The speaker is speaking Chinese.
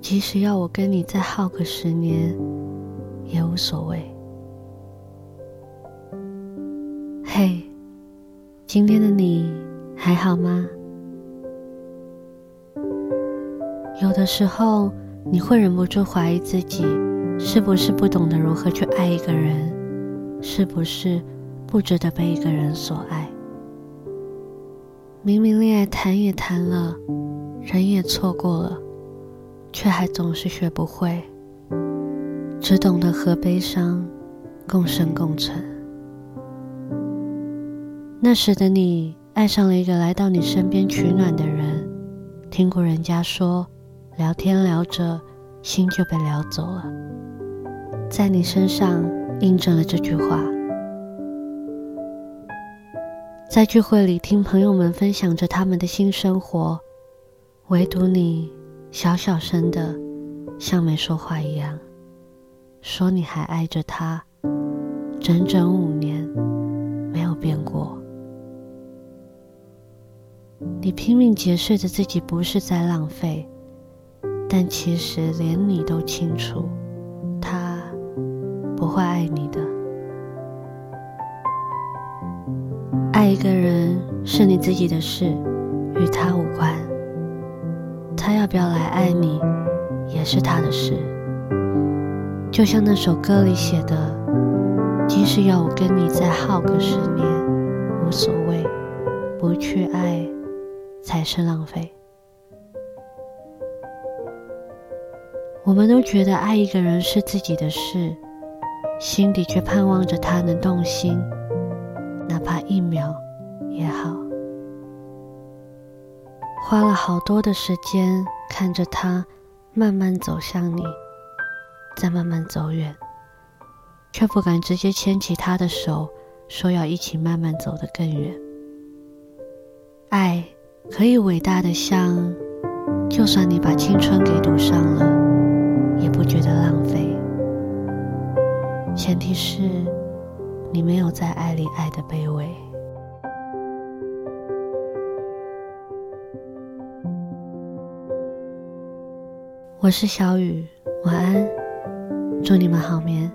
即使要我跟你再耗个十年，也无所谓。嘿，今天的你还好吗？有的时候，你会忍不住怀疑自己，是不是不懂得如何去爱一个人，是不是不值得被一个人所爱？明明恋爱谈也谈了，人也错过了，却还总是学不会，只懂得和悲伤共生共存。那时的你爱上了一个来到你身边取暖的人，听过人家说，聊天聊着，心就被撩走了，在你身上印证了这句话。在聚会里听朋友们分享着他们的新生活，唯独你小小声的，像没说话一样，说你还爱着他，整整五年没有变过。你拼命解释着自己不是在浪费，但其实连你都清楚，他不会爱你的。爱一个人是你自己的事，与他无关。他要不要来爱你，也是他的事。就像那首歌里写的：“即使要我跟你再耗个十年，无所谓，不去爱才是浪费。”我们都觉得爱一个人是自己的事，心底却盼望着他能动心。哪怕一秒也好，花了好多的时间看着他慢慢走向你，再慢慢走远，却不敢直接牵起他的手，说要一起慢慢走得更远。爱可以伟大的像，就算你把青春给赌上了，也不觉得浪费。前提是。你没有在爱里爱的卑微。我是小雨，晚安，祝你们好眠。